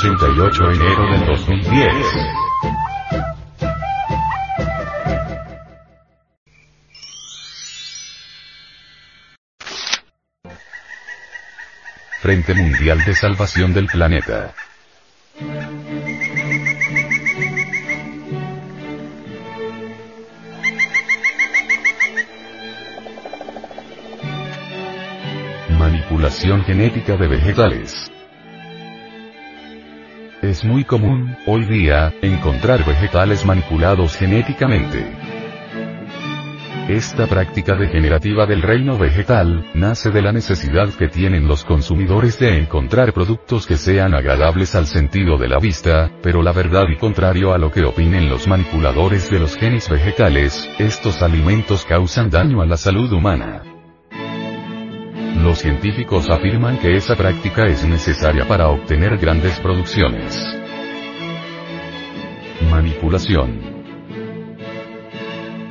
edición 188 enero del 2010. Frente Mundial de Salvación del Planeta. Manipulación genética de vegetales. Es muy común, hoy día, encontrar vegetales manipulados genéticamente. Esta práctica degenerativa del reino vegetal, nace de la necesidad que tienen los consumidores de encontrar productos que sean agradables al sentido de la vista, pero la verdad y contrario a lo que opinen los manipuladores de los genes vegetales, estos alimentos causan daño a la salud humana. Los científicos afirman que esa práctica es necesaria para obtener grandes producciones. Manipulación.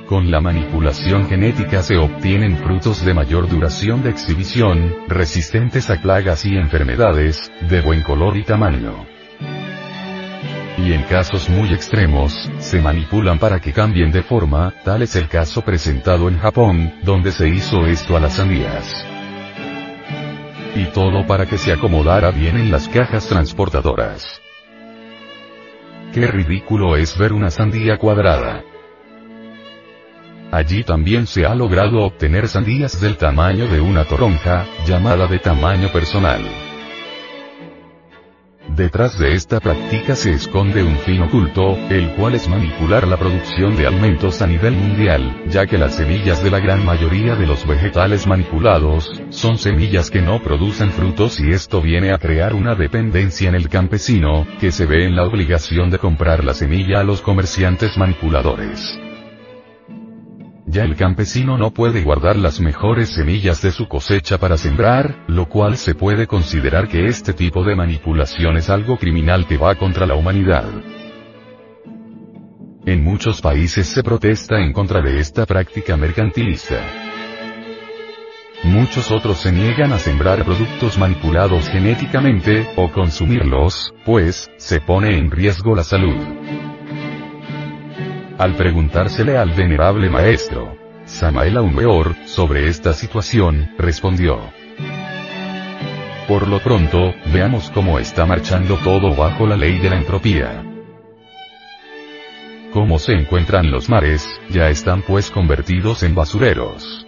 Con la manipulación genética se obtienen frutos de mayor duración de exhibición, resistentes a plagas y enfermedades, de buen color y tamaño. Y en casos muy extremos, se manipulan para que cambien de forma, tal es el caso presentado en Japón, donde se hizo esto a las sandías. Y todo para que se acomodara bien en las cajas transportadoras. Qué ridículo es ver una sandía cuadrada. Allí también se ha logrado obtener sandías del tamaño de una toronja, llamada de tamaño personal. Detrás de esta práctica se esconde un fin oculto, el cual es manipular la producción de alimentos a nivel mundial, ya que las semillas de la gran mayoría de los vegetales manipulados, son semillas que no producen frutos y esto viene a crear una dependencia en el campesino, que se ve en la obligación de comprar la semilla a los comerciantes manipuladores. Ya el campesino no puede guardar las mejores semillas de su cosecha para sembrar, lo cual se puede considerar que este tipo de manipulación es algo criminal que va contra la humanidad. En muchos países se protesta en contra de esta práctica mercantilista. Muchos otros se niegan a sembrar productos manipulados genéticamente, o consumirlos, pues, se pone en riesgo la salud. Al preguntársele al venerable maestro, Samael Aumeor, sobre esta situación, respondió. Por lo pronto, veamos cómo está marchando todo bajo la ley de la entropía. Cómo se encuentran los mares, ya están pues convertidos en basureros.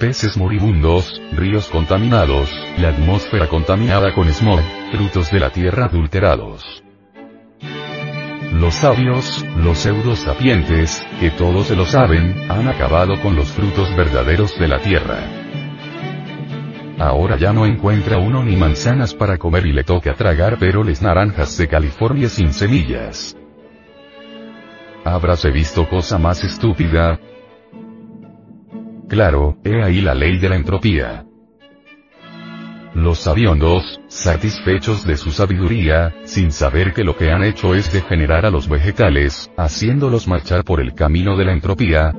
Peces moribundos, ríos contaminados, la atmósfera contaminada con smog, frutos de la tierra adulterados. Los sabios, los pseudo-sapientes, que todos se lo saben, han acabado con los frutos verdaderos de la tierra. Ahora ya no encuentra uno ni manzanas para comer y le toca tragar peroles naranjas de California sin semillas. ¿Habráse visto cosa más estúpida? Claro, he ahí la ley de la entropía. Los sabiondos, satisfechos de su sabiduría, sin saber que lo que han hecho es degenerar a los vegetales, haciéndolos marchar por el camino de la entropía.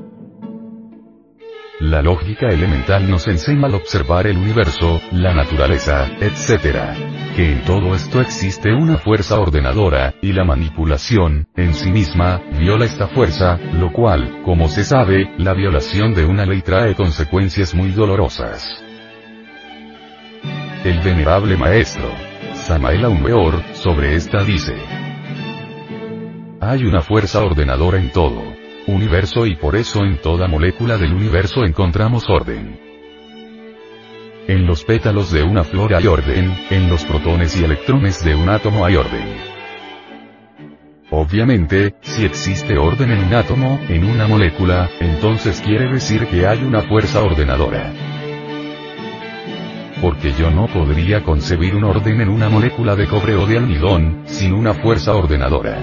La lógica elemental nos enseña al observar el universo, la naturaleza, etc. Que en todo esto existe una fuerza ordenadora, y la manipulación, en sí misma, viola esta fuerza, lo cual, como se sabe, la violación de una ley trae consecuencias muy dolorosas. El venerable maestro, Samael Aumeor, sobre esta dice. Hay una fuerza ordenadora en todo universo y por eso en toda molécula del universo encontramos orden. En los pétalos de una flor hay orden, en los protones y electrones de un átomo hay orden. Obviamente, si existe orden en un átomo, en una molécula, entonces quiere decir que hay una fuerza ordenadora porque yo no podría concebir un orden en una molécula de cobre o de almidón, sin una fuerza ordenadora.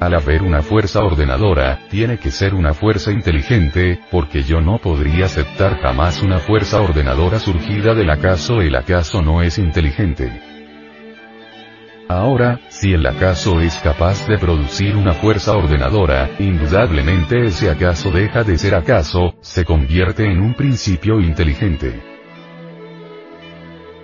Al haber una fuerza ordenadora, tiene que ser una fuerza inteligente, porque yo no podría aceptar jamás una fuerza ordenadora surgida del acaso el acaso no es inteligente. Ahora, si el acaso es capaz de producir una fuerza ordenadora, indudablemente ese acaso deja de ser acaso, se convierte en un principio inteligente.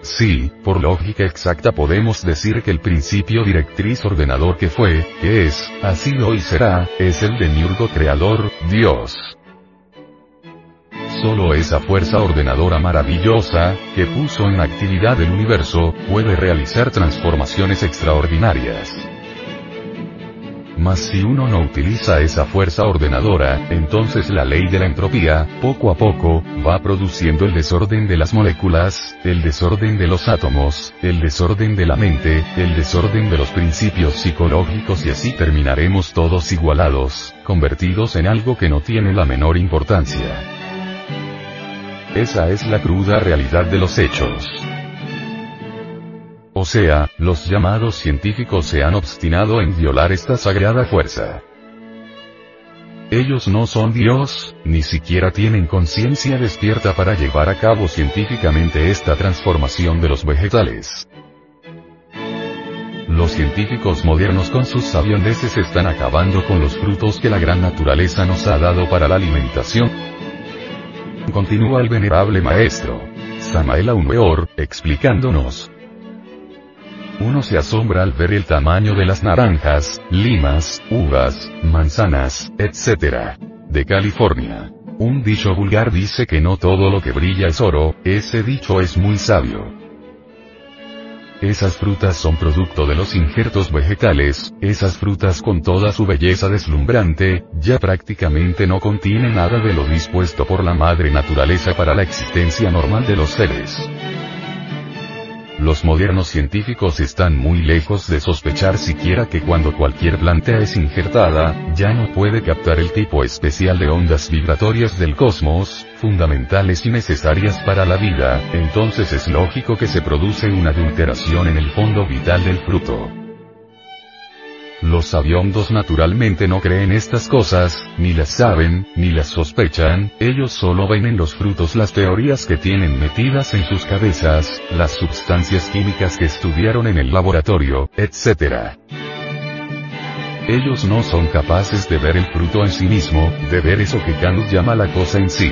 Sí, por lógica exacta podemos decir que el principio directriz ordenador que fue, que es, ha sido y será, es el de Miurgo creador, Dios. Solo esa fuerza ordenadora maravillosa, que puso en actividad el universo, puede realizar transformaciones extraordinarias. Mas si uno no utiliza esa fuerza ordenadora, entonces la ley de la entropía, poco a poco, va produciendo el desorden de las moléculas, el desorden de los átomos, el desorden de la mente, el desorden de los principios psicológicos y así terminaremos todos igualados, convertidos en algo que no tiene la menor importancia. Esa es la cruda realidad de los hechos. O sea, los llamados científicos se han obstinado en violar esta sagrada fuerza. Ellos no son Dios, ni siquiera tienen conciencia despierta para llevar a cabo científicamente esta transformación de los vegetales. Los científicos modernos con sus sabioneses están acabando con los frutos que la gran naturaleza nos ha dado para la alimentación. Continúa el venerable maestro. Samael Weor, explicándonos, uno se asombra al ver el tamaño de las naranjas, limas, uvas, manzanas, etc. de California. Un dicho vulgar dice que no todo lo que brilla es oro, ese dicho es muy sabio. Esas frutas son producto de los injertos vegetales, esas frutas con toda su belleza deslumbrante, ya prácticamente no contienen nada de lo dispuesto por la madre naturaleza para la existencia normal de los seres. Los modernos científicos están muy lejos de sospechar siquiera que cuando cualquier planta es injertada, ya no puede captar el tipo especial de ondas vibratorias del cosmos, fundamentales y necesarias para la vida, entonces es lógico que se produce una adulteración en el fondo vital del fruto. Los sabiondos naturalmente no creen estas cosas, ni las saben, ni las sospechan, ellos solo ven en los frutos las teorías que tienen metidas en sus cabezas, las sustancias químicas que estudiaron en el laboratorio, etc. Ellos no son capaces de ver el fruto en sí mismo, de ver eso que Kant llama la cosa en sí.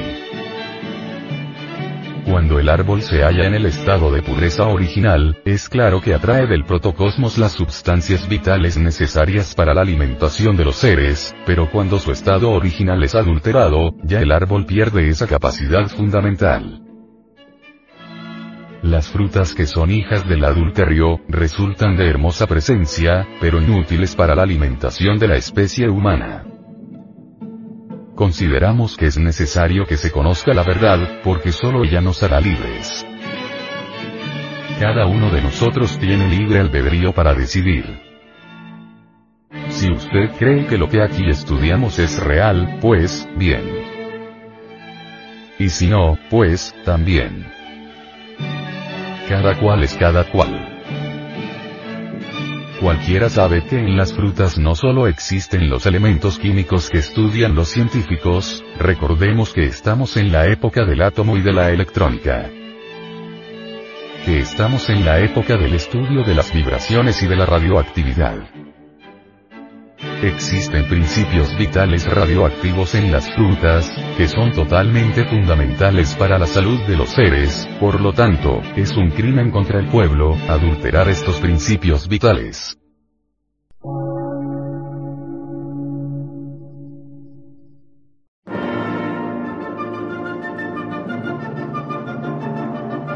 Cuando el árbol se halla en el estado de pureza original, es claro que atrae del protocosmos las sustancias vitales necesarias para la alimentación de los seres, pero cuando su estado original es adulterado, ya el árbol pierde esa capacidad fundamental. Las frutas que son hijas del adulterio, resultan de hermosa presencia, pero inútiles para la alimentación de la especie humana. Consideramos que es necesario que se conozca la verdad, porque solo ella nos hará libres. Cada uno de nosotros tiene libre albedrío para decidir. Si usted cree que lo que aquí estudiamos es real, pues, bien. Y si no, pues, también. Cada cual es cada cual. Cualquiera sabe que en las frutas no solo existen los elementos químicos que estudian los científicos, recordemos que estamos en la época del átomo y de la electrónica. Que estamos en la época del estudio de las vibraciones y de la radioactividad. Existen principios vitales radioactivos en las frutas, que son totalmente fundamentales para la salud de los seres, por lo tanto, es un crimen contra el pueblo, adulterar estos principios vitales.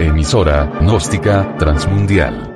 Emisora, gnóstica, transmundial